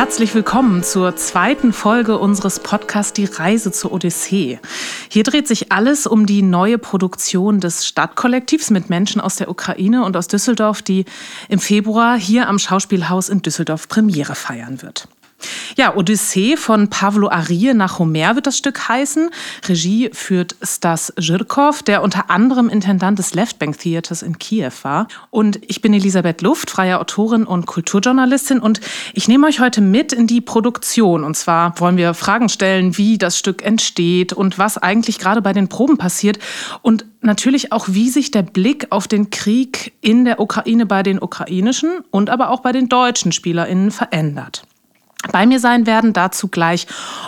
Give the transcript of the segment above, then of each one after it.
Herzlich willkommen zur zweiten Folge unseres Podcasts Die Reise zur Odyssee. Hier dreht sich alles um die neue Produktion des Stadtkollektivs mit Menschen aus der Ukraine und aus Düsseldorf, die im Februar hier am Schauspielhaus in Düsseldorf Premiere feiern wird. Ja, Odyssee von Pavlo Arie nach Homer wird das Stück heißen. Regie führt Stas Zhirkov, der unter anderem Intendant des Left Bank Theaters in Kiew war. Und ich bin Elisabeth Luft, freie Autorin und Kulturjournalistin. Und ich nehme euch heute mit in die Produktion. Und zwar wollen wir Fragen stellen, wie das Stück entsteht und was eigentlich gerade bei den Proben passiert. Und natürlich auch, wie sich der Blick auf den Krieg in der Ukraine bei den ukrainischen und aber auch bei den deutschen SpielerInnen verändert. Bei mir sein werden dazu gleich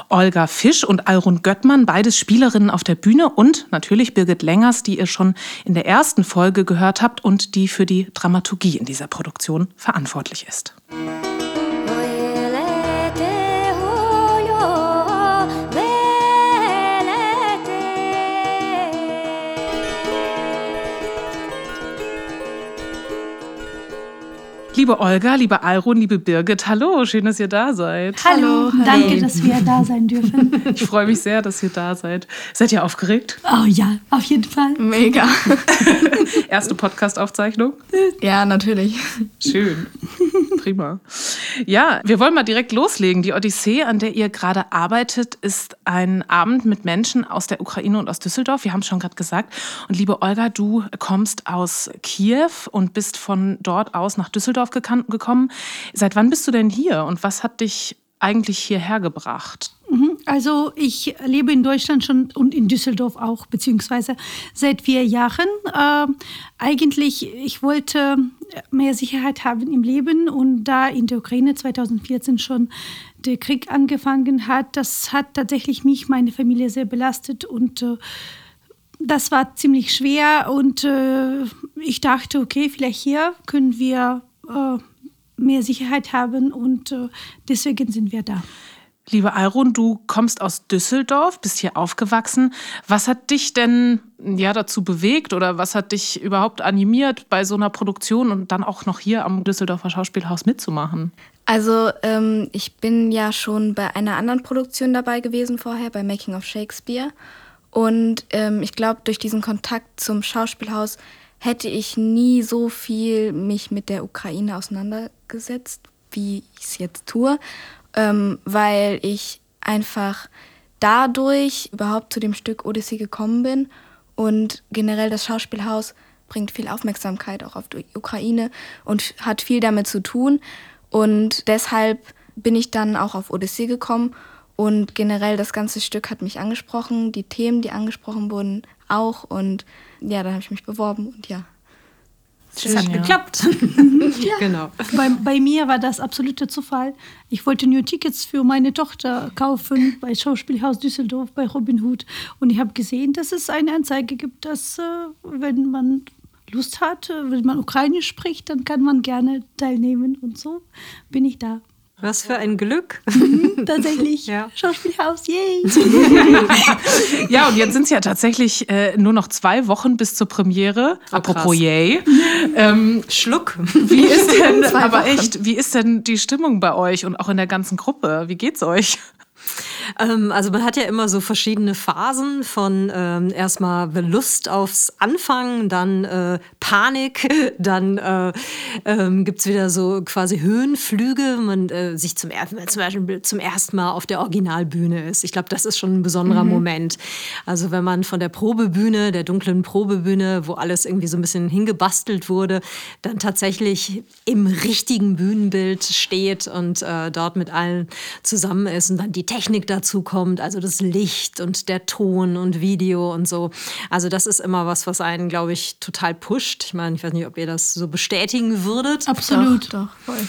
Olga Fisch und Alrun Göttmann, beides Spielerinnen auf der Bühne und natürlich Birgit Längers, die ihr schon in der ersten Folge gehört habt und die für die Dramaturgie in dieser Produktion verantwortlich ist. Liebe Olga, liebe Alrun, liebe Birgit, hallo, schön, dass ihr da seid. Hallo, danke, hey. dass wir da sein dürfen. Ich freue mich sehr, dass ihr da seid. Seid ihr aufgeregt? Oh ja, auf jeden Fall. Mega. Erste Podcast-Aufzeichnung? Ja, natürlich. Schön. Prima. Ja, wir wollen mal direkt loslegen. Die Odyssee, an der ihr gerade arbeitet, ist ein Abend mit Menschen aus der Ukraine und aus Düsseldorf. Wir haben es schon gerade gesagt. Und liebe Olga, du kommst aus Kiew und bist von dort aus nach Düsseldorf gekommen. Seit wann bist du denn hier und was hat dich eigentlich hierher gebracht? Mhm. Also ich lebe in Deutschland schon und in Düsseldorf auch, beziehungsweise seit vier Jahren. Äh, eigentlich, ich wollte mehr Sicherheit haben im Leben und da in der Ukraine 2014 schon der Krieg angefangen hat, das hat tatsächlich mich, meine Familie sehr belastet und äh, das war ziemlich schwer und äh, ich dachte, okay, vielleicht hier können wir mehr Sicherheit haben und äh, deswegen sind wir da. Liebe Alrun, du kommst aus Düsseldorf, bist hier aufgewachsen. Was hat dich denn ja dazu bewegt oder was hat dich überhaupt animiert, bei so einer Produktion und dann auch noch hier am Düsseldorfer Schauspielhaus mitzumachen? Also ähm, ich bin ja schon bei einer anderen Produktion dabei gewesen vorher, bei Making of Shakespeare. Und ähm, ich glaube, durch diesen Kontakt zum Schauspielhaus hätte ich nie so viel mich mit der Ukraine auseinandergesetzt, wie ich es jetzt tue ähm, weil ich einfach dadurch überhaupt zu dem Stück Odyssey gekommen bin. Und generell das Schauspielhaus bringt viel Aufmerksamkeit auch auf die Ukraine und hat viel damit zu tun. Und deshalb bin ich dann auch auf Odyssey gekommen. Und generell das ganze Stück hat mich angesprochen, die Themen, die angesprochen wurden, auch und ja, dann habe ich mich beworben und ja. Es hat ja. geklappt. ja. Genau. Bei, bei, mir war das absoluter Zufall. Ich wollte nur Tickets für meine Tochter kaufen bei Schauspielhaus Düsseldorf, bei Robin Hood. Und ich habe gesehen, dass es eine Anzeige gibt, dass, äh, wenn man Lust hat, äh, wenn man Ukrainisch spricht, dann kann man gerne teilnehmen. Und so bin ich da. Was für ein Glück. Mhm, tatsächlich. ja. Schauspielhaus, yay. ja, und jetzt sind es ja tatsächlich äh, nur noch zwei Wochen bis zur Premiere. Oh, Apropos yay. Ähm, Schluck. Wie ist denn, aber echt, wie ist denn die Stimmung bei euch und auch in der ganzen Gruppe? Wie geht's euch? Ähm, also man hat ja immer so verschiedene Phasen von ähm, erstmal Lust aufs Anfangen, dann äh, Panik, dann äh, ähm, gibt es wieder so quasi Höhenflüge, man äh, sich zum, zum Beispiel zum ersten Mal auf der Originalbühne ist. Ich glaube, das ist schon ein besonderer mhm. Moment. Also wenn man von der Probebühne, der dunklen Probebühne, wo alles irgendwie so ein bisschen hingebastelt wurde, dann tatsächlich im richtigen Bühnenbild steht und äh, dort mit allen zusammen ist und dann die Technik dazu kommt, also das Licht und der Ton und Video und so. Also das ist immer was, was einen, glaube ich, total pusht. Ich meine, ich weiß nicht, ob ihr das so bestätigen würdet. Absolut. Doch, doch voll.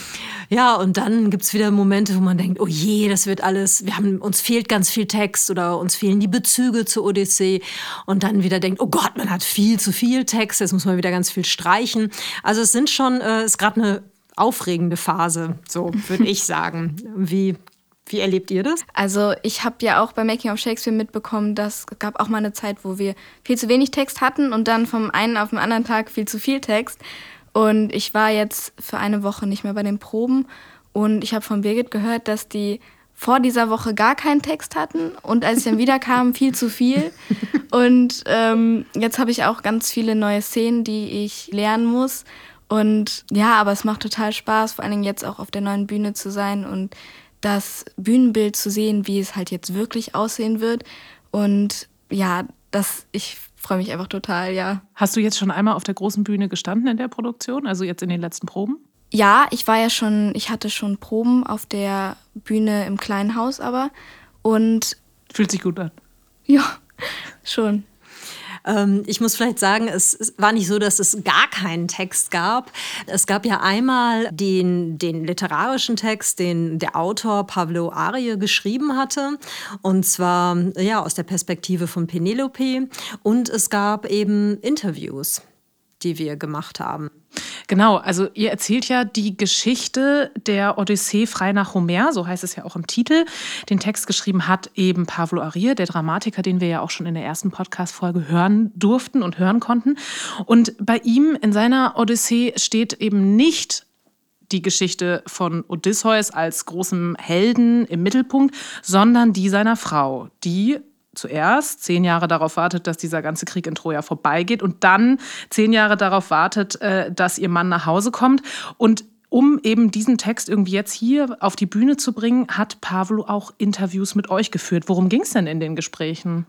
Ja, und dann gibt es wieder Momente, wo man denkt, oh je, das wird alles, wir haben, uns fehlt ganz viel Text oder uns fehlen die Bezüge zur Odyssee. Und dann wieder denkt, oh Gott, man hat viel zu viel Text, jetzt muss man wieder ganz viel streichen. Also es sind schon, es äh, ist gerade eine aufregende Phase, so würde ich sagen. Wie wie erlebt ihr das? Also ich habe ja auch bei Making of Shakespeare mitbekommen, dass es gab auch mal eine Zeit, wo wir viel zu wenig Text hatten und dann vom einen auf den anderen Tag viel zu viel Text. Und ich war jetzt für eine Woche nicht mehr bei den Proben Und ich habe von Birgit gehört, dass die vor dieser Woche gar keinen Text hatten und als ich dann wieder kam, viel zu viel. Und ähm, jetzt habe ich auch ganz viele neue Szenen, die ich lernen muss. Und ja, aber es macht total Spaß, vor allen Dingen jetzt auch auf der neuen Bühne zu sein und das Bühnenbild zu sehen, wie es halt jetzt wirklich aussehen wird. Und ja, das, ich freue mich einfach total, ja. Hast du jetzt schon einmal auf der großen Bühne gestanden in der Produktion, also jetzt in den letzten Proben? Ja, ich war ja schon, ich hatte schon Proben auf der Bühne im kleinen Haus aber und fühlt sich gut an. Ja, schon. Ähm, ich muss vielleicht sagen, es war nicht so, dass es gar keinen Text gab. Es gab ja einmal den, den literarischen Text, den der Autor Pavlo Arie geschrieben hatte. Und zwar ja, aus der Perspektive von Penelope. Und es gab eben Interviews, die wir gemacht haben. Genau, also ihr erzählt ja die Geschichte der Odyssee frei nach Homer, so heißt es ja auch im Titel. Den Text geschrieben hat eben Pavlo Arir, der Dramatiker, den wir ja auch schon in der ersten Podcast-Folge hören durften und hören konnten. Und bei ihm in seiner Odyssee steht eben nicht die Geschichte von Odysseus als großem Helden im Mittelpunkt, sondern die seiner Frau, die zuerst zehn Jahre darauf wartet, dass dieser ganze Krieg in Troja vorbeigeht und dann zehn Jahre darauf wartet, äh, dass ihr Mann nach Hause kommt. Und um eben diesen Text irgendwie jetzt hier auf die Bühne zu bringen, hat Pavlo auch Interviews mit euch geführt. Worum ging es denn in den Gesprächen?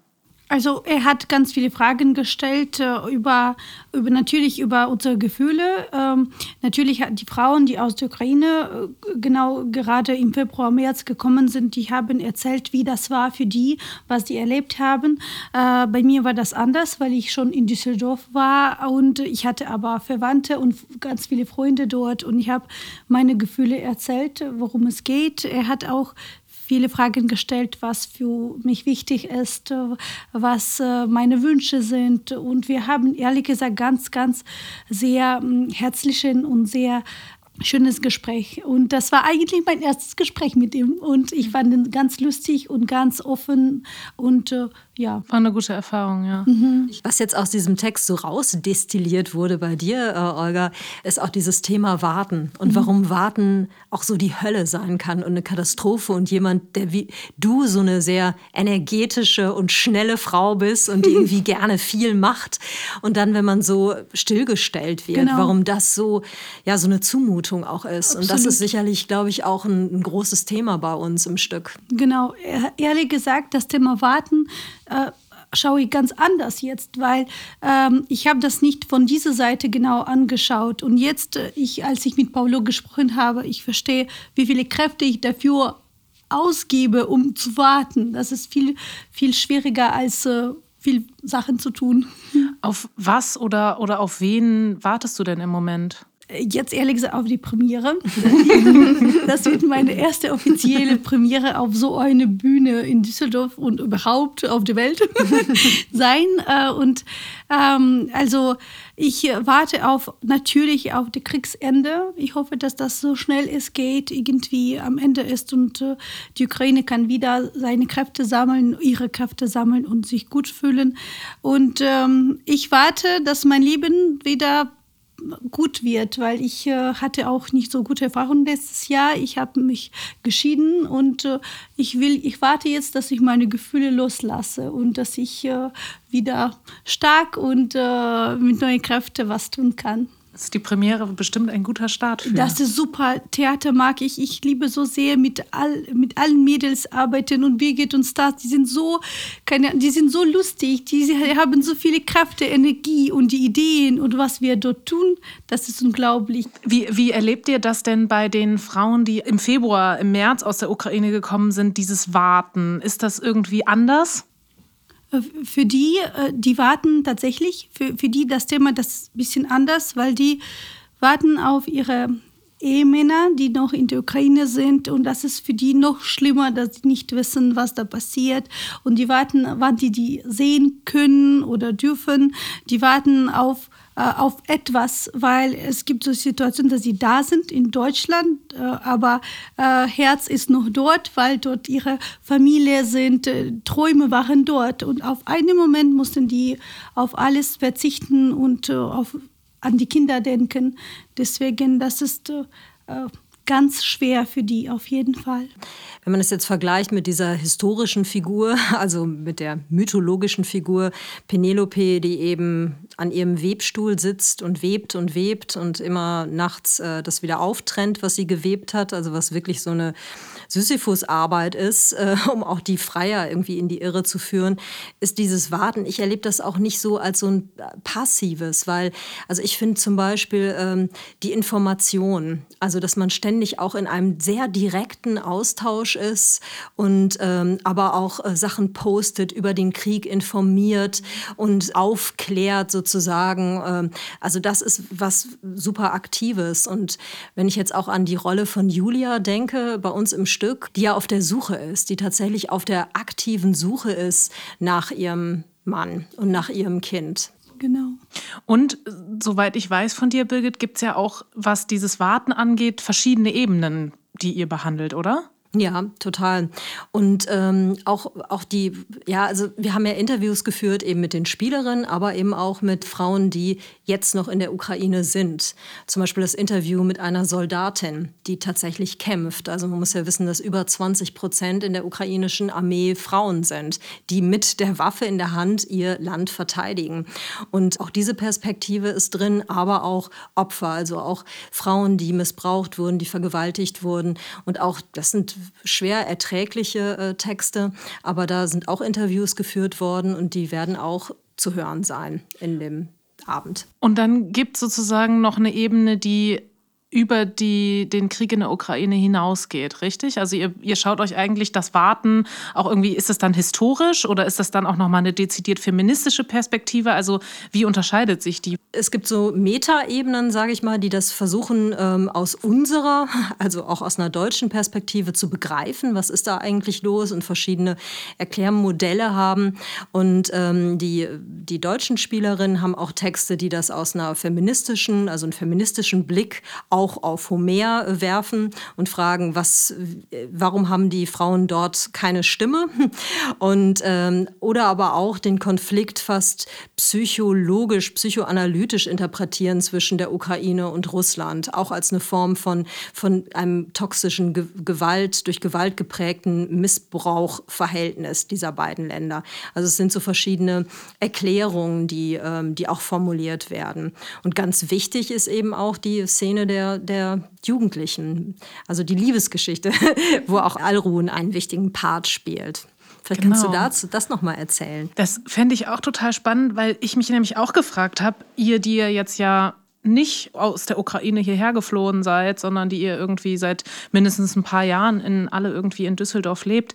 Also er hat ganz viele Fragen gestellt äh, über, über natürlich über unsere Gefühle. Ähm, natürlich die Frauen, die aus der Ukraine äh, genau gerade im Februar, März gekommen sind, die haben erzählt, wie das war für die, was die erlebt haben. Äh, bei mir war das anders, weil ich schon in Düsseldorf war und ich hatte aber Verwandte und ganz viele Freunde dort und ich habe meine Gefühle erzählt, worum es geht. Er hat auch viele Fragen gestellt, was für mich wichtig ist, was äh, meine Wünsche sind. Und wir haben ehrlich gesagt ganz, ganz sehr hm, herzlichen und sehr schönes Gespräch. Und das war eigentlich mein erstes Gespräch mit ihm. Und ich fand ihn ganz lustig und ganz offen und äh, ja. War eine gute Erfahrung, ja. Mhm. Was jetzt aus diesem Text so rausdestilliert wurde bei dir, äh, Olga, ist auch dieses Thema Warten und mhm. warum Warten auch so die Hölle sein kann und eine Katastrophe und jemand, der wie du so eine sehr energetische und schnelle Frau bist und die irgendwie gerne viel macht und dann, wenn man so stillgestellt wird, genau. warum das so, ja, so eine Zumutung auch ist. Absolut. Und das ist sicherlich, glaube ich, auch ein, ein großes Thema bei uns im Stück. Genau, ehrlich gesagt, das Thema Warten äh, schaue ich ganz anders jetzt, weil ähm, ich habe das nicht von dieser Seite genau angeschaut. Und jetzt, äh, ich, als ich mit Paulo gesprochen habe, ich verstehe, wie viele Kräfte ich dafür ausgebe, um zu warten. Das ist viel, viel schwieriger als äh, viel Sachen zu tun. Auf was oder, oder auf wen wartest du denn im Moment? Jetzt ehrlich gesagt auf die Premiere. Das wird meine erste offizielle Premiere auf so eine Bühne in Düsseldorf und überhaupt auf der Welt sein. Äh, und ähm, also ich warte auf natürlich auf das Kriegsende. Ich hoffe, dass das so schnell es geht irgendwie am Ende ist und äh, die Ukraine kann wieder seine Kräfte sammeln, ihre Kräfte sammeln und sich gut fühlen. Und ähm, ich warte, dass mein Leben wieder gut wird, weil ich äh, hatte auch nicht so gute Erfahrungen letztes Jahr. Ich habe mich geschieden und äh, ich will, ich warte jetzt, dass ich meine Gefühle loslasse und dass ich äh, wieder stark und äh, mit neuen Kräften was tun kann. Das ist die Premiere bestimmt ein guter Start für. Das ist super. Theater mag ich. Ich liebe so sehr mit, all, mit allen Mädels arbeiten und Birgit und Stars. Die sind so, keine, die sind so lustig. Die haben so viele Kräfte, Energie und die Ideen und was wir dort tun, das ist unglaublich. Wie, wie erlebt ihr das denn bei den Frauen, die im Februar, im März aus der Ukraine gekommen sind, dieses Warten? Ist das irgendwie anders? Für die, äh, die warten tatsächlich, für, für die das Thema das ein bisschen anders, weil die warten auf ihre Ehemänner, die noch in der Ukraine sind und das ist für die noch schlimmer, dass sie nicht wissen, was da passiert und die warten, wann die die sehen können oder dürfen. Die warten auf auf etwas, weil es gibt so Situationen, dass sie da sind in Deutschland, äh, aber äh, Herz ist noch dort, weil dort ihre Familie sind, äh, Träume waren dort und auf einen Moment mussten die auf alles verzichten und äh, auf, an die Kinder denken. Deswegen, das ist ganz schwer für die auf jeden Fall. Wenn man es jetzt vergleicht mit dieser historischen Figur, also mit der mythologischen Figur Penelope, die eben an ihrem Webstuhl sitzt und webt und webt und immer nachts äh, das wieder auftrennt, was sie gewebt hat, also was wirklich so eine Sisyphus-Arbeit ist, äh, um auch die Freier irgendwie in die Irre zu führen, ist dieses Warten. Ich erlebe das auch nicht so als so ein passives, weil, also ich finde zum Beispiel ähm, die Information, also dass man ständig auch in einem sehr direkten Austausch ist und ähm, aber auch äh, Sachen postet, über den Krieg informiert und aufklärt sozusagen. Ähm, also das ist was super Aktives. Und wenn ich jetzt auch an die Rolle von Julia denke, bei uns im Stück, die ja auf der Suche ist, die tatsächlich auf der aktiven Suche ist nach ihrem Mann und nach ihrem Kind. Genau. Und soweit ich weiß von dir, Birgit, gibt es ja auch, was dieses Warten angeht, verschiedene Ebenen, die ihr behandelt, oder? Ja, total. Und ähm, auch, auch die, ja, also wir haben ja Interviews geführt eben mit den Spielerinnen, aber eben auch mit Frauen, die jetzt noch in der Ukraine sind. Zum Beispiel das Interview mit einer Soldatin, die tatsächlich kämpft. Also man muss ja wissen, dass über 20 Prozent in der ukrainischen Armee Frauen sind, die mit der Waffe in der Hand ihr Land verteidigen. Und auch diese Perspektive ist drin, aber auch Opfer, also auch Frauen, die missbraucht wurden, die vergewaltigt wurden. Und auch, das sind schwer erträgliche äh, Texte, aber da sind auch Interviews geführt worden und die werden auch zu hören sein in dem Abend. Und dann gibt es sozusagen noch eine Ebene, die über die, den Krieg in der Ukraine hinausgeht, richtig? Also ihr, ihr schaut euch eigentlich das Warten auch irgendwie, ist das dann historisch oder ist das dann auch nochmal eine dezidiert feministische Perspektive? Also wie unterscheidet sich die? Es gibt so Metaebenen, sage ich mal, die das versuchen ähm, aus unserer, also auch aus einer deutschen Perspektive zu begreifen, was ist da eigentlich los und verschiedene Erklärmodelle haben. Und ähm, die, die deutschen Spielerinnen haben auch Texte, die das aus einer feministischen, also einen feministischen Blick auf auch auf Homer werfen und fragen, was, warum haben die Frauen dort keine Stimme? Und, ähm, oder aber auch den Konflikt fast psychologisch, psychoanalytisch interpretieren zwischen der Ukraine und Russland, auch als eine Form von, von einem toxischen Ge Gewalt, durch Gewalt geprägten Missbrauchverhältnis dieser beiden Länder. Also es sind so verschiedene Erklärungen, die, ähm, die auch formuliert werden. Und ganz wichtig ist eben auch die Szene der der, Jugendlichen, also die Liebesgeschichte, wo auch Alruhen einen wichtigen Part spielt. Vielleicht genau. kannst du genau. dazu das nochmal erzählen. Das fände ich auch total spannend, weil ich mich nämlich auch gefragt habe, ihr, die ihr jetzt ja nicht aus der Ukraine hierher geflohen seid, sondern die ihr irgendwie seit mindestens ein paar Jahren in alle irgendwie in Düsseldorf lebt.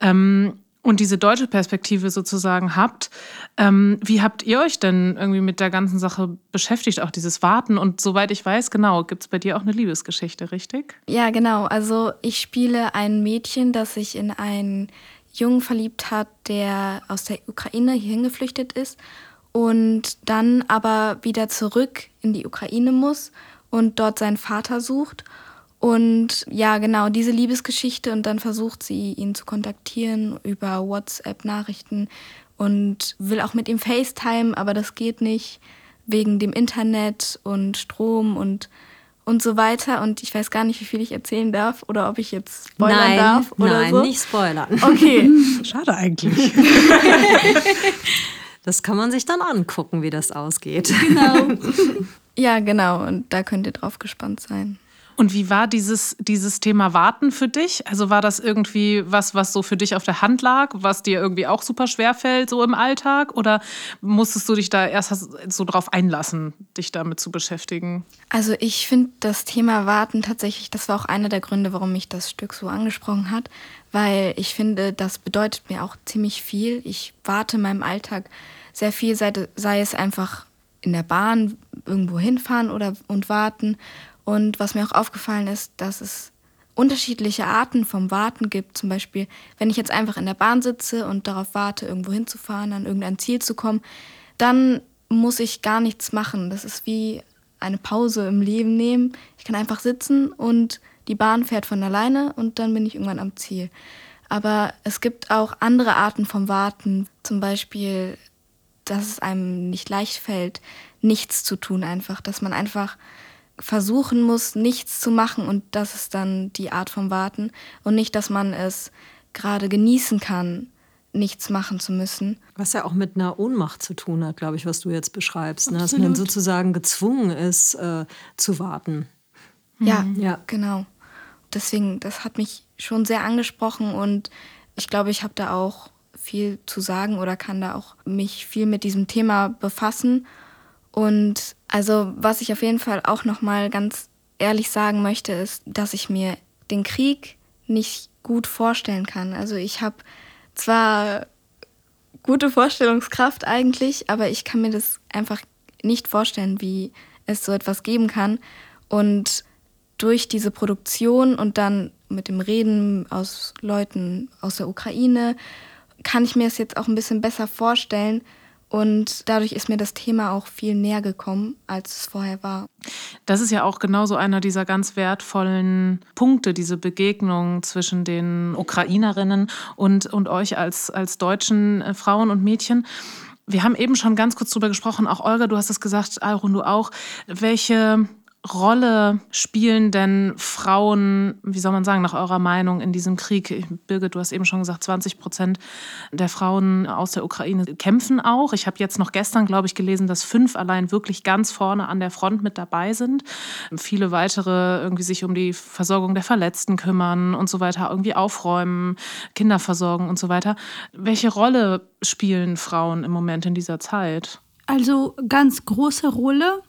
Ähm, und diese deutsche Perspektive sozusagen habt. Ähm, wie habt ihr euch denn irgendwie mit der ganzen Sache beschäftigt, auch dieses Warten? Und soweit ich weiß, genau, gibt es bei dir auch eine Liebesgeschichte, richtig? Ja, genau. Also ich spiele ein Mädchen, das sich in einen Jungen verliebt hat, der aus der Ukraine hierhin geflüchtet ist und dann aber wieder zurück in die Ukraine muss und dort seinen Vater sucht. Und ja, genau, diese Liebesgeschichte und dann versucht sie, ihn zu kontaktieren über WhatsApp-Nachrichten und will auch mit ihm FaceTime, aber das geht nicht wegen dem Internet und Strom und und so weiter. Und ich weiß gar nicht, wie viel ich erzählen darf oder ob ich jetzt spoilern nein, darf oder nein, so. Nein, nicht spoilern. Okay. Schade eigentlich. das kann man sich dann angucken, wie das ausgeht. Genau. Ja, genau. Und da könnt ihr drauf gespannt sein. Und wie war dieses, dieses Thema Warten für dich? Also war das irgendwie was, was so für dich auf der Hand lag, was dir irgendwie auch super schwer fällt, so im Alltag? Oder musstest du dich da erst so drauf einlassen, dich damit zu beschäftigen? Also ich finde das Thema Warten tatsächlich, das war auch einer der Gründe, warum mich das Stück so angesprochen hat, weil ich finde, das bedeutet mir auch ziemlich viel. Ich warte in meinem Alltag sehr viel, sei, sei es einfach in der Bahn irgendwo hinfahren oder und warten und was mir auch aufgefallen ist, dass es unterschiedliche Arten vom Warten gibt. Zum Beispiel, wenn ich jetzt einfach in der Bahn sitze und darauf warte, irgendwo hinzufahren, an irgendein Ziel zu kommen, dann muss ich gar nichts machen. Das ist wie eine Pause im Leben nehmen. Ich kann einfach sitzen und die Bahn fährt von alleine und dann bin ich irgendwann am Ziel. Aber es gibt auch andere Arten vom Warten. Zum Beispiel, dass es einem nicht leicht fällt, nichts zu tun einfach. Dass man einfach versuchen muss, nichts zu machen und das ist dann die Art vom Warten und nicht, dass man es gerade genießen kann, nichts machen zu müssen. Was ja auch mit einer Ohnmacht zu tun hat, glaube ich, was du jetzt beschreibst, ne? dass man sozusagen gezwungen ist äh, zu warten. Ja, ja, genau. Deswegen, das hat mich schon sehr angesprochen und ich glaube, ich habe da auch viel zu sagen oder kann da auch mich viel mit diesem Thema befassen. Und also was ich auf jeden Fall auch noch mal ganz ehrlich sagen möchte, ist, dass ich mir den Krieg nicht gut vorstellen kann. Also ich habe zwar gute Vorstellungskraft eigentlich, aber ich kann mir das einfach nicht vorstellen, wie es so etwas geben kann. Und durch diese Produktion und dann mit dem Reden aus Leuten aus der Ukraine kann ich mir es jetzt auch ein bisschen besser vorstellen. Und dadurch ist mir das Thema auch viel näher gekommen, als es vorher war. Das ist ja auch genauso einer dieser ganz wertvollen Punkte, diese Begegnung zwischen den Ukrainerinnen und, und euch als, als deutschen äh, Frauen und Mädchen. Wir haben eben schon ganz kurz darüber gesprochen, auch Olga, du hast es gesagt, Alrun, du auch, welche Rolle spielen denn Frauen, wie soll man sagen, nach eurer Meinung in diesem Krieg? Birgit, du hast eben schon gesagt, 20 Prozent der Frauen aus der Ukraine kämpfen auch. Ich habe jetzt noch gestern, glaube ich, gelesen, dass fünf allein wirklich ganz vorne an der Front mit dabei sind. Viele weitere irgendwie sich um die Versorgung der Verletzten kümmern und so weiter, irgendwie aufräumen, Kinder versorgen und so weiter. Welche Rolle spielen Frauen im Moment in dieser Zeit? Also ganz große Rolle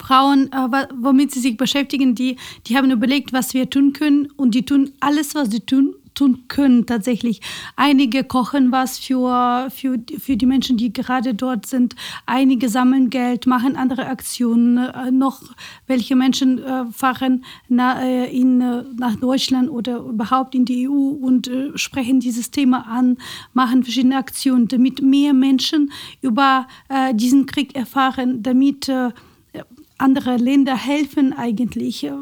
Frauen, äh, womit sie sich beschäftigen, die, die haben überlegt, was wir tun können und die tun alles, was sie tun, tun können tatsächlich. Einige kochen was für, für, für die Menschen, die gerade dort sind. Einige sammeln Geld, machen andere Aktionen. Äh, noch welche Menschen äh, fahren na, äh, in, äh, nach Deutschland oder überhaupt in die EU und äh, sprechen dieses Thema an, machen verschiedene Aktionen, damit mehr Menschen über äh, diesen Krieg erfahren, damit andere Länder helfen eigentlich, äh,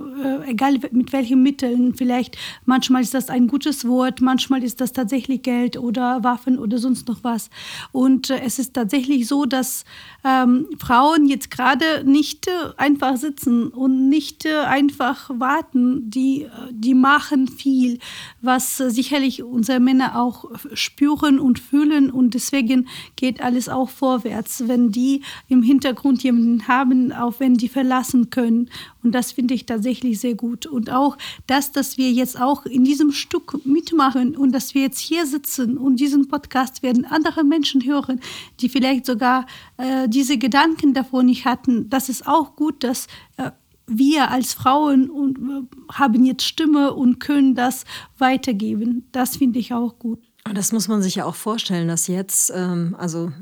egal mit welchen Mitteln. Vielleicht manchmal ist das ein gutes Wort, manchmal ist das tatsächlich Geld oder Waffen oder sonst noch was. Und äh, es ist tatsächlich so, dass ähm, Frauen jetzt gerade nicht äh, einfach sitzen und nicht äh, einfach warten. Die, äh, die machen viel, was sicherlich unsere Männer auch spüren und fühlen. Und deswegen geht alles auch vorwärts, wenn die im Hintergrund jemanden haben, auch wenn die die verlassen können. Und das finde ich tatsächlich sehr gut. Und auch das, dass wir jetzt auch in diesem Stück mitmachen und dass wir jetzt hier sitzen und diesen Podcast werden andere Menschen hören, die vielleicht sogar äh, diese Gedanken davor nicht hatten. Das ist auch gut, dass äh, wir als Frauen und, äh, haben jetzt Stimme und können das weitergeben. Das finde ich auch gut. Das muss man sich ja auch vorstellen, dass jetzt, ähm, also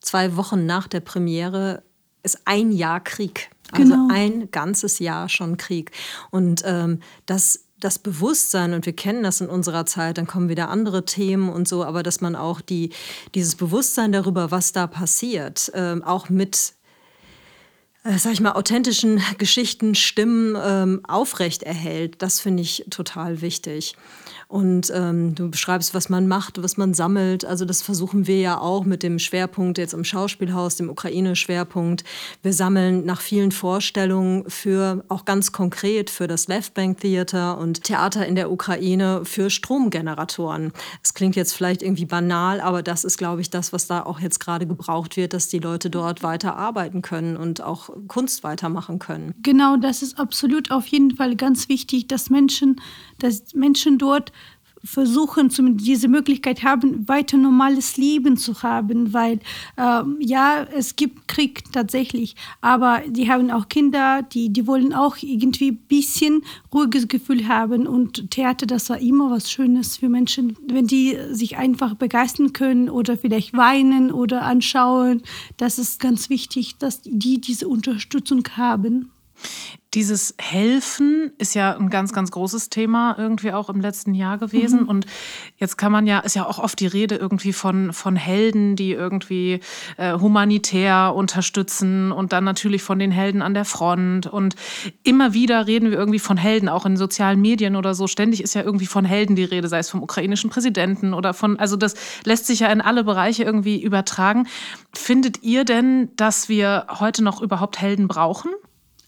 zwei Wochen nach der Premiere, ist ein Jahr Krieg. Also genau. ein ganzes Jahr schon Krieg. Und ähm, das das Bewusstsein, und wir kennen das in unserer Zeit, dann kommen wieder andere Themen und so, aber dass man auch die, dieses Bewusstsein darüber, was da passiert, äh, auch mit äh, sag ich mal, authentischen Geschichten, Stimmen ähm, aufrecht erhält. Das finde ich total wichtig. Und ähm, du beschreibst, was man macht, was man sammelt. Also das versuchen wir ja auch mit dem Schwerpunkt jetzt im Schauspielhaus, dem Ukraine-Schwerpunkt. Wir sammeln nach vielen Vorstellungen für auch ganz konkret für das Left Bank Theater und Theater in der Ukraine für Stromgeneratoren. Es klingt jetzt vielleicht irgendwie banal, aber das ist, glaube ich, das, was da auch jetzt gerade gebraucht wird, dass die Leute dort weiter arbeiten können und auch Kunst weitermachen können. Genau, das ist absolut auf jeden Fall ganz wichtig, dass Menschen, dass Menschen dort versuchen, diese Möglichkeit haben, weiter normales Leben zu haben, weil äh, ja, es gibt Krieg tatsächlich, aber die haben auch Kinder, die, die wollen auch irgendwie ein bisschen ruhiges Gefühl haben. Und Theater, das war immer was Schönes für Menschen, wenn die sich einfach begeistern können oder vielleicht weinen oder anschauen, das ist ganz wichtig, dass die diese Unterstützung haben. Dieses Helfen ist ja ein ganz, ganz großes Thema irgendwie auch im letzten Jahr gewesen. Mhm. Und jetzt kann man ja, ist ja auch oft die Rede irgendwie von, von Helden, die irgendwie äh, humanitär unterstützen und dann natürlich von den Helden an der Front. Und immer wieder reden wir irgendwie von Helden, auch in sozialen Medien oder so. Ständig ist ja irgendwie von Helden die Rede, sei es vom ukrainischen Präsidenten oder von, also das lässt sich ja in alle Bereiche irgendwie übertragen. Findet ihr denn, dass wir heute noch überhaupt Helden brauchen?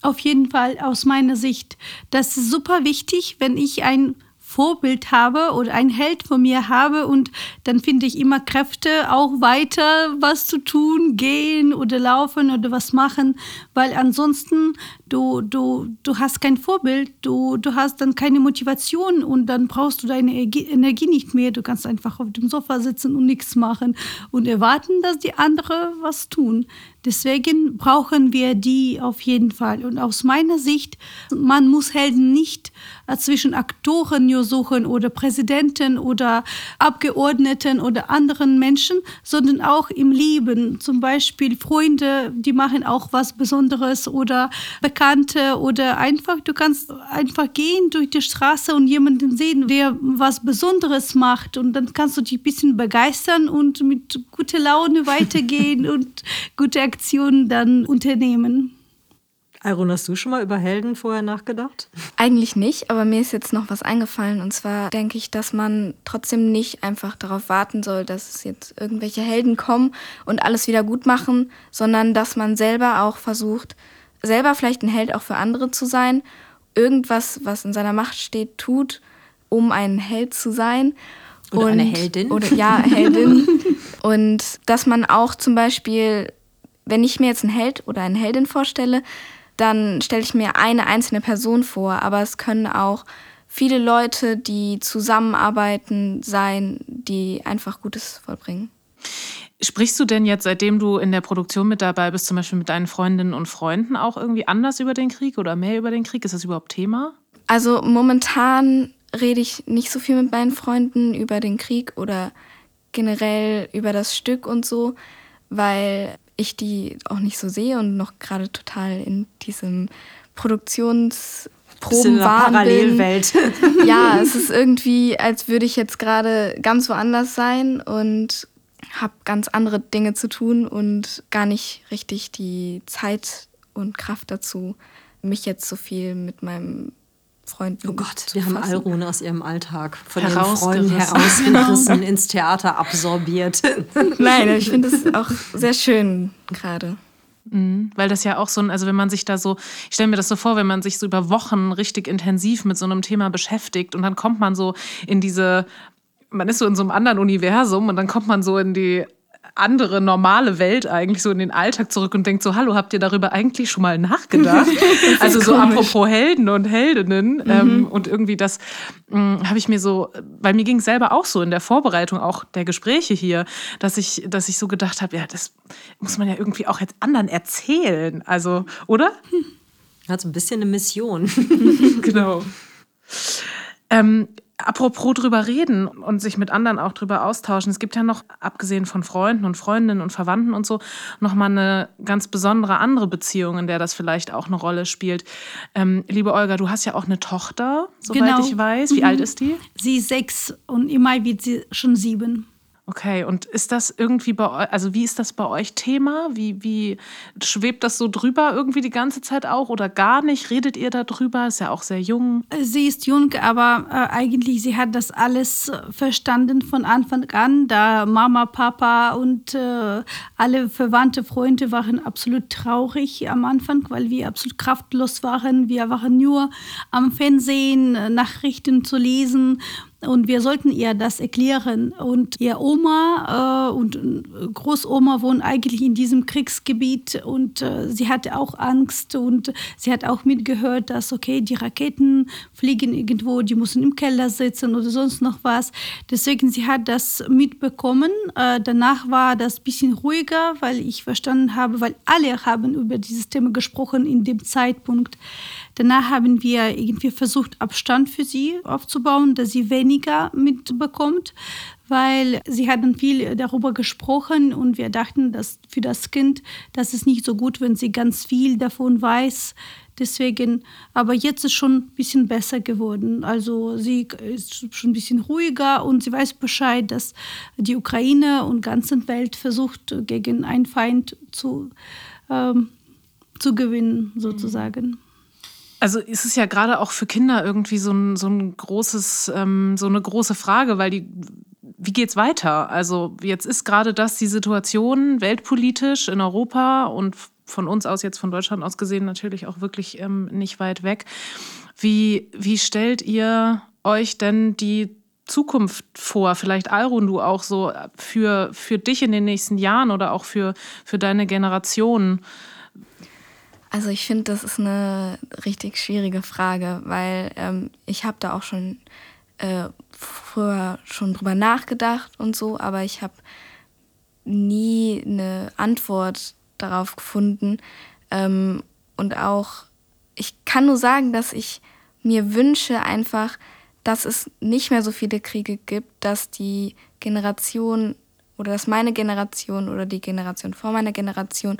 Auf jeden Fall aus meiner Sicht. Das ist super wichtig, wenn ich ein Vorbild habe oder ein Held von mir habe und dann finde ich immer Kräfte, auch weiter was zu tun, gehen oder laufen oder was machen, weil ansonsten du, du, du hast kein Vorbild, du, du hast dann keine Motivation und dann brauchst du deine Energie nicht mehr. Du kannst einfach auf dem Sofa sitzen und nichts machen und erwarten, dass die anderen was tun. Deswegen brauchen wir die auf jeden Fall. Und aus meiner Sicht, man muss Helden nicht äh, zwischen Aktoren nur suchen oder Präsidenten oder Abgeordneten oder anderen Menschen, sondern auch im Leben. Zum Beispiel Freunde, die machen auch was Besonderes oder Bekannte oder einfach, du kannst einfach gehen durch die Straße und jemanden sehen, der was Besonderes macht und dann kannst du dich ein bisschen begeistern und mit guter Laune weitergehen und gute Aktionen dann unternehmen. Iron, hast du schon mal über Helden vorher nachgedacht? Eigentlich nicht, aber mir ist jetzt noch was eingefallen. Und zwar denke ich, dass man trotzdem nicht einfach darauf warten soll, dass es jetzt irgendwelche Helden kommen und alles wieder gut machen, sondern dass man selber auch versucht, selber vielleicht ein Held auch für andere zu sein, irgendwas, was in seiner Macht steht, tut, um ein Held zu sein. Oder und, eine Heldin. Oder ja, Heldin. und dass man auch zum Beispiel, wenn ich mir jetzt einen Held oder eine Heldin vorstelle, dann stelle ich mir eine einzelne Person vor, aber es können auch viele Leute, die zusammenarbeiten, sein, die einfach Gutes vollbringen. Sprichst du denn jetzt, seitdem du in der Produktion mit dabei bist, zum Beispiel mit deinen Freundinnen und Freunden auch irgendwie anders über den Krieg oder mehr über den Krieg? Ist das überhaupt Thema? Also momentan rede ich nicht so viel mit meinen Freunden über den Krieg oder generell über das Stück und so, weil ich die auch nicht so sehe und noch gerade total in diesem Produktions Probenwahn Parallelwelt. ja, es ist irgendwie, als würde ich jetzt gerade ganz woanders sein und habe ganz andere Dinge zu tun und gar nicht richtig die Zeit und Kraft dazu, mich jetzt so viel mit meinem Freund. Oh Gott, wir haben Alrune aus ihrem Alltag von ihren Freunden herausgerissen, ins Theater absorbiert. Nein, ich finde es auch sehr schön gerade. Mhm, weil das ja auch so ein, also wenn man sich da so, ich stelle mir das so vor, wenn man sich so über Wochen richtig intensiv mit so einem Thema beschäftigt und dann kommt man so in diese man ist so in so einem anderen Universum und dann kommt man so in die andere normale Welt eigentlich so in den Alltag zurück und denkt so, hallo, habt ihr darüber eigentlich schon mal nachgedacht? also so komisch. apropos Helden und Heldinnen mhm. ähm, und irgendwie das hm, habe ich mir so, weil mir ging es selber auch so in der Vorbereitung auch der Gespräche hier, dass ich, dass ich so gedacht habe, ja, das muss man ja irgendwie auch jetzt anderen erzählen, also, oder? Hat so ein bisschen eine Mission. genau. Ähm, Apropos drüber reden und sich mit anderen auch drüber austauschen. Es gibt ja noch, abgesehen von Freunden und Freundinnen und Verwandten und so, nochmal eine ganz besondere andere Beziehung, in der das vielleicht auch eine Rolle spielt. Ähm, liebe Olga, du hast ja auch eine Tochter, soweit genau. ich weiß. Wie mhm. alt ist die? Sie ist sechs und im Mai wird sie schon sieben. Okay, und ist das irgendwie bei euch, also wie ist das bei euch Thema? Wie, wie schwebt das so drüber irgendwie die ganze Zeit auch oder gar nicht? Redet ihr darüber? Ist ja auch sehr jung. Sie ist jung, aber äh, eigentlich, sie hat das alles verstanden von Anfang an, da Mama, Papa und äh, alle verwandte Freunde waren absolut traurig am Anfang, weil wir absolut kraftlos waren. Wir waren nur am Fernsehen, äh, Nachrichten zu lesen und wir sollten ihr das erklären. Und ihr Oma äh, und Großoma wohnen eigentlich in diesem Kriegsgebiet und äh, sie hatte auch Angst und sie hat auch mitgehört, dass, okay, die Raketen fliegen irgendwo, die müssen im Keller sitzen oder sonst noch was. Deswegen, sie hat das mitbekommen. Äh, danach war das ein bisschen ruhiger, weil ich verstanden habe, weil alle haben über dieses Thema gesprochen in dem Zeitpunkt. Danach haben wir irgendwie versucht, Abstand für sie aufzubauen, dass sie weniger mitbekommt, weil sie hatten viel darüber gesprochen und wir dachten, dass für das Kind, das ist nicht so gut, wenn sie ganz viel davon weiß. Deswegen, aber jetzt ist schon ein bisschen besser geworden. Also sie ist schon ein bisschen ruhiger und sie weiß Bescheid, dass die Ukraine und ganze Welt versucht, gegen einen Feind zu, ähm, zu gewinnen, sozusagen. Also ist es ja gerade auch für Kinder irgendwie so ein, so ein großes, ähm, so eine große Frage, weil die, wie geht's weiter? Also jetzt ist gerade das die Situation weltpolitisch in Europa und von uns aus, jetzt von Deutschland aus gesehen, natürlich auch wirklich ähm, nicht weit weg. Wie, wie stellt ihr euch denn die Zukunft vor? Vielleicht Alrun, du auch so für, für dich in den nächsten Jahren oder auch für, für deine Generation? Also ich finde, das ist eine richtig schwierige Frage, weil ähm, ich habe da auch schon äh, früher schon drüber nachgedacht und so, aber ich habe nie eine Antwort darauf gefunden. Ähm, und auch, ich kann nur sagen, dass ich mir wünsche einfach, dass es nicht mehr so viele Kriege gibt, dass die Generation oder dass meine Generation oder die Generation vor meiner Generation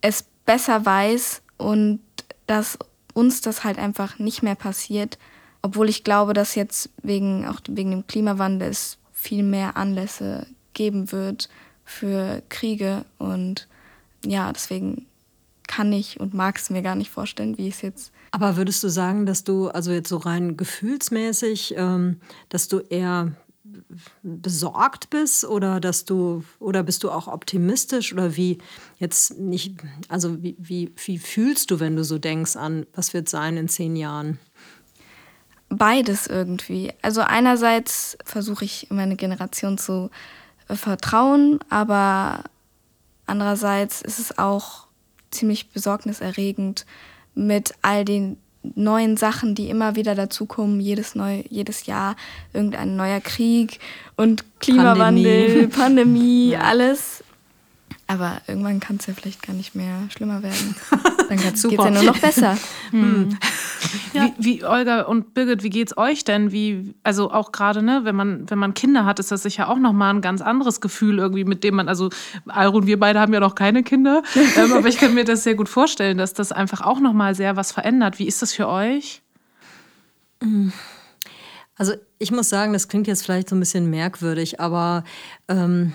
es besser weiß und dass uns das halt einfach nicht mehr passiert, obwohl ich glaube, dass jetzt wegen auch wegen dem Klimawandel es viel mehr Anlässe geben wird für Kriege und ja, deswegen kann ich und mag es mir gar nicht vorstellen, wie es jetzt. Aber würdest du sagen, dass du, also jetzt so rein gefühlsmäßig, ähm, dass du eher besorgt bist oder dass du oder bist du auch optimistisch oder wie jetzt nicht also wie, wie, wie fühlst du wenn du so denkst an was wird sein in zehn Jahren? Beides irgendwie. Also einerseits versuche ich meine Generation zu äh, vertrauen aber andererseits ist es auch ziemlich besorgniserregend mit all den neuen Sachen, die immer wieder dazukommen, jedes, neu, jedes Jahr irgendein neuer Krieg und Klimawandel, Pandemie, Pandemie alles. Aber irgendwann kann es ja vielleicht gar nicht mehr schlimmer werden. Dann geht es ja nur noch besser. Hm. Ja. Wie, wie, Olga und Birgit, wie geht's euch denn? Wie, also auch gerade, ne, wenn man, wenn man Kinder hat, ist das sicher auch nochmal ein ganz anderes Gefühl, irgendwie, mit dem man, also Alrun, wir beide haben ja noch keine Kinder, ähm, aber ich kann mir das sehr gut vorstellen, dass das einfach auch nochmal sehr was verändert. Wie ist das für euch? Also ich muss sagen, das klingt jetzt vielleicht so ein bisschen merkwürdig, aber ähm,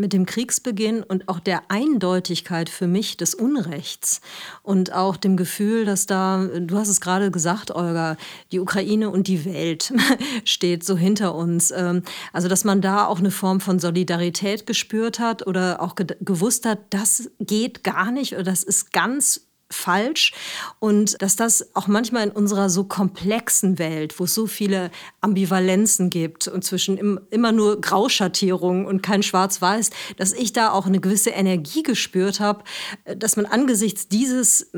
mit dem Kriegsbeginn und auch der Eindeutigkeit für mich des Unrechts und auch dem Gefühl, dass da, du hast es gerade gesagt, Olga, die Ukraine und die Welt steht so hinter uns. Ähm, also, dass man da auch eine Form von Solidarität gespürt hat oder auch gewusst hat, das geht gar nicht oder das ist ganz falsch und dass das auch manchmal in unserer so komplexen Welt, wo es so viele Ambivalenzen gibt und zwischen immer nur Grauschattierungen und kein Schwarz-Weiß, dass ich da auch eine gewisse Energie gespürt habe, äh, dass man angesichts dieses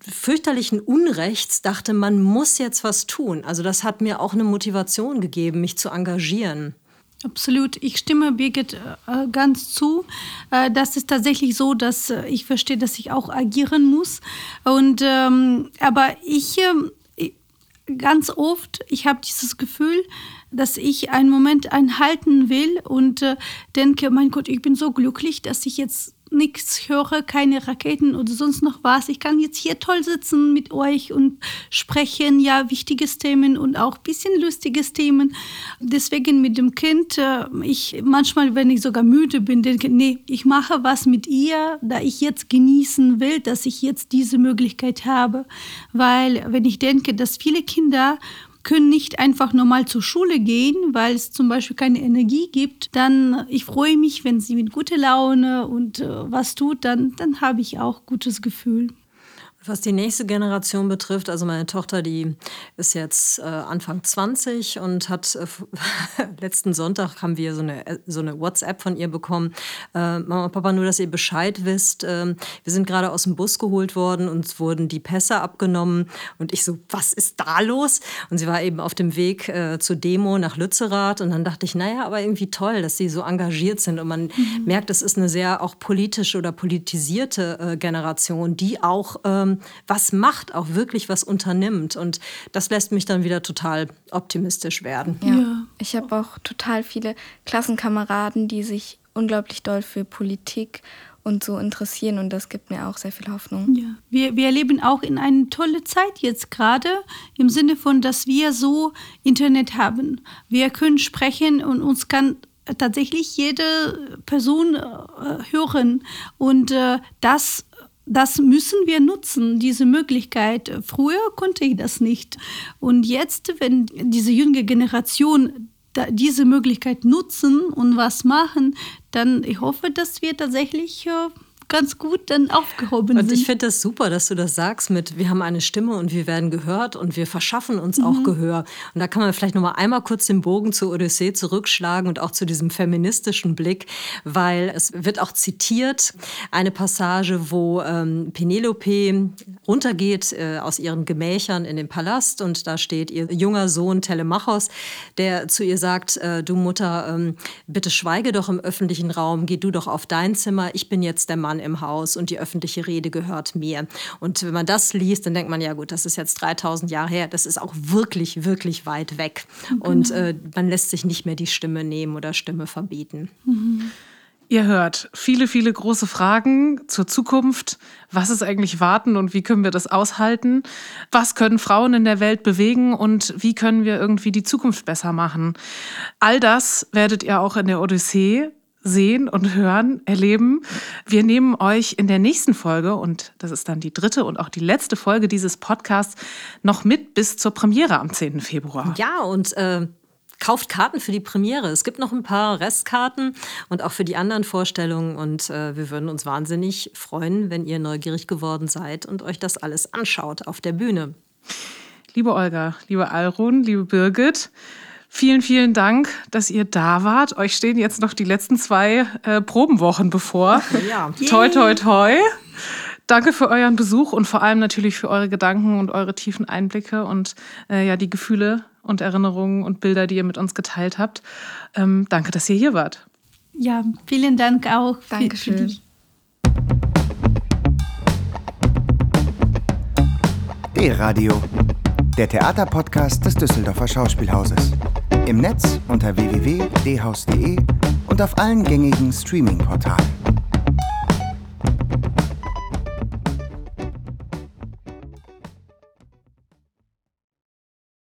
fürchterlichen Unrechts dachte, man muss jetzt was tun. Also das hat mir auch eine Motivation gegeben, mich zu engagieren. Absolut. Ich stimme Birgit äh, ganz zu. Äh, das ist tatsächlich so, dass äh, ich verstehe, dass ich auch agieren muss. Und, ähm, aber ich, äh, ganz oft, ich habe dieses Gefühl, dass ich einen Moment einhalten will und äh, denke, mein Gott, ich bin so glücklich, dass ich jetzt nichts höre, keine Raketen oder sonst noch was. Ich kann jetzt hier toll sitzen mit euch und sprechen, ja, wichtiges Themen und auch ein bisschen lustiges Themen. Deswegen mit dem Kind, äh, ich manchmal, wenn ich sogar müde bin, denke, nee, ich mache was mit ihr, da ich jetzt genießen will, dass ich jetzt diese Möglichkeit habe. Weil wenn ich denke, dass viele Kinder können nicht einfach normal zur Schule gehen, weil es zum Beispiel keine Energie gibt, dann ich freue mich, wenn sie mit guter Laune und äh, was tut, dann, dann habe ich auch gutes Gefühl. Was die nächste Generation betrifft, also meine Tochter, die ist jetzt äh, Anfang 20 und hat äh, letzten Sonntag haben wir so eine, äh, so eine WhatsApp von ihr bekommen. Äh, Mama, Papa, nur, dass ihr Bescheid wisst. Ähm, wir sind gerade aus dem Bus geholt worden, uns wurden die Pässe abgenommen. Und ich so, was ist da los? Und sie war eben auf dem Weg äh, zur Demo nach Lützerath. Und dann dachte ich, naja, aber irgendwie toll, dass sie so engagiert sind. Und man mhm. merkt, es ist eine sehr auch politische oder politisierte äh, Generation, die auch ähm, was macht, auch wirklich was unternimmt. Und das lässt mich dann wieder total optimistisch werden. Ja. ja. Ich habe auch total viele Klassenkameraden, die sich unglaublich doll für Politik und so interessieren und das gibt mir auch sehr viel Hoffnung. Ja, wir, wir leben auch in eine tolle Zeit jetzt gerade im Sinne von, dass wir so Internet haben. Wir können sprechen und uns kann tatsächlich jede Person äh, hören und äh, das das müssen wir nutzen, diese Möglichkeit. Früher konnte ich das nicht. Und jetzt, wenn diese junge Generation diese Möglichkeit nutzen und was machen, dann ich hoffe, dass wir tatsächlich ganz gut dann aufgehoben und sind. Und ich finde das super, dass du das sagst mit, wir haben eine Stimme und wir werden gehört und wir verschaffen uns mhm. auch Gehör. Und da kann man vielleicht noch mal einmal kurz den Bogen zur Odyssee zurückschlagen und auch zu diesem feministischen Blick, weil es wird auch zitiert, eine Passage, wo ähm, Penelope runtergeht äh, aus ihren Gemächern in den Palast und da steht ihr junger Sohn Telemachos, der zu ihr sagt, äh, du Mutter, ähm, bitte schweige doch im öffentlichen Raum, geh du doch auf dein Zimmer, ich bin jetzt der Mann im Haus und die öffentliche Rede gehört mir. Und wenn man das liest, dann denkt man, ja gut, das ist jetzt 3000 Jahre her, das ist auch wirklich, wirklich weit weg. Genau. Und äh, man lässt sich nicht mehr die Stimme nehmen oder Stimme verbieten. Mhm. Ihr hört viele, viele große Fragen zur Zukunft. Was ist eigentlich Warten und wie können wir das aushalten? Was können Frauen in der Welt bewegen und wie können wir irgendwie die Zukunft besser machen? All das werdet ihr auch in der Odyssee sehen und hören, erleben. Wir nehmen euch in der nächsten Folge, und das ist dann die dritte und auch die letzte Folge dieses Podcasts, noch mit bis zur Premiere am 10. Februar. Ja, und äh, kauft Karten für die Premiere. Es gibt noch ein paar Restkarten und auch für die anderen Vorstellungen. Und äh, wir würden uns wahnsinnig freuen, wenn ihr neugierig geworden seid und euch das alles anschaut auf der Bühne. Liebe Olga, liebe Alrun, liebe Birgit, Vielen, vielen Dank, dass ihr da wart. Euch stehen jetzt noch die letzten zwei äh, Probenwochen bevor. Ja. Toi, toi, toi. Danke für euren Besuch und vor allem natürlich für eure Gedanken und eure tiefen Einblicke und äh, ja die Gefühle und Erinnerungen und Bilder, die ihr mit uns geteilt habt. Ähm, danke, dass ihr hier wart. Ja, vielen Dank auch. Dankeschön. D-Radio, der Theaterpodcast des Düsseldorfer Schauspielhauses. Im Netz unter www.dhaus.de und auf allen gängigen Streaming-Portalen.